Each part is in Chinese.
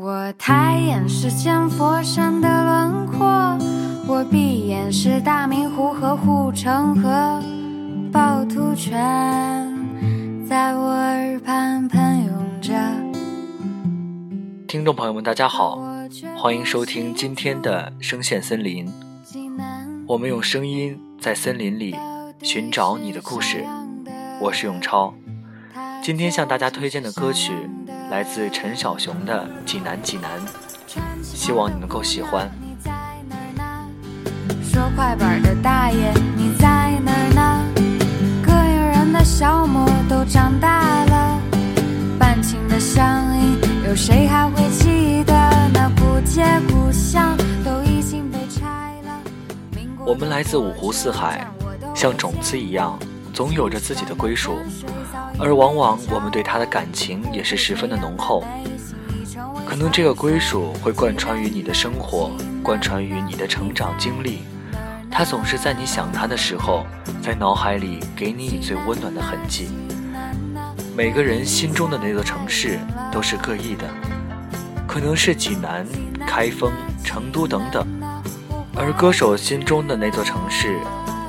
我抬眼是见佛山的轮廓，我闭眼是大明湖和护城河，趵突泉在我耳畔喷涌着。听众朋友们，大家好，欢迎收听今天的声线森林。我们用声音在森林里寻找你的故事。我是永超，今天向大家推荐的歌曲。来自陈小熊的《济南济南》，希望你能够喜欢。说快板的大爷，你在哪儿呢？膈应人的小魔都长大了，半情的乡音，有谁还会记得？那不街故乡都已经被拆了。我们来自五湖四海，像种子一样。总有着自己的归属，而往往我们对他的感情也是十分的浓厚。可能这个归属会贯穿于你的生活，贯穿于你的成长经历。他总是在你想他的时候，在脑海里给你以最温暖的痕迹。每个人心中的那座城市都是各异的，可能是济南、开封、成都等等，而歌手心中的那座城市，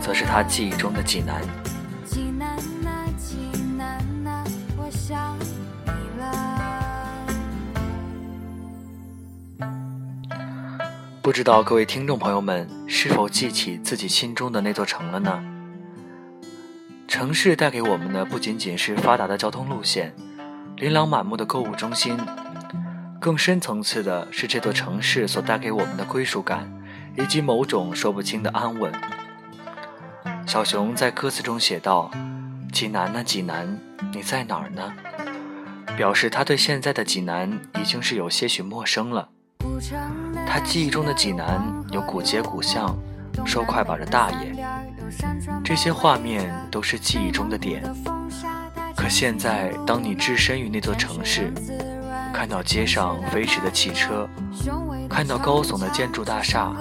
则是他记忆中的济南。不知道各位听众朋友们是否记起自己心中的那座城了呢？城市带给我们的不仅仅是发达的交通路线、琳琅满目的购物中心，更深层次的是这座城市所带给我们的归属感，以及某种说不清的安稳。小熊在歌词中写道：“济南啊济南，你在哪儿呢？”表示他对现在的济南已经是有些许陌生了。他记忆中的济南有古街古巷，收快板的大爷，这些画面都是记忆中的点。可现在，当你置身于那座城市，看到街上飞驰的汽车，看到高耸的建筑大厦，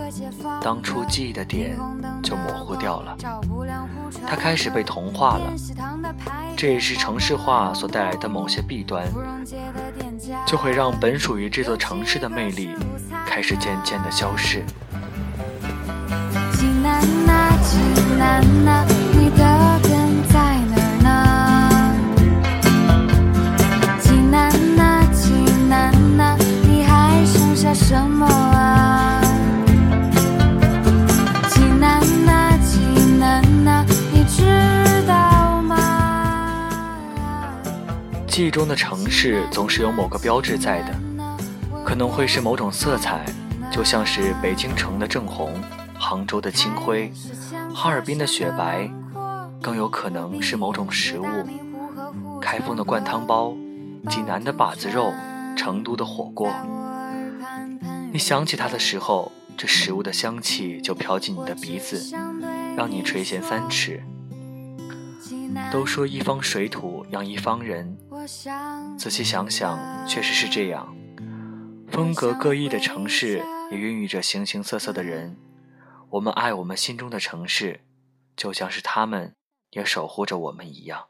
当初记忆的点就模糊掉了。它开始被同化了，这也是城市化所带来的某些弊端，就会让本属于这座城市的魅力开始渐渐的消逝。济南啊，济南啊，你的根在哪儿呢？济南啊，济南啊，你还剩下什么啊？济南啊，济南啊，你知道吗？记忆中的城市总是有某个标志在的，可能会是某种色彩，就像是北京城的正红。杭州的青灰，哈尔滨的雪白，更有可能是某种食物。开封的灌汤包，济南的把子肉，成都的火锅。你想起它的时候，这食物的香气就飘进你的鼻子，让你垂涎三尺。都说一方水土养一方人，仔细想想，确实是这样。风格各异的城市，也孕育着形形色色的人。我们爱我们心中的城市，就像是他们也守护着我们一样。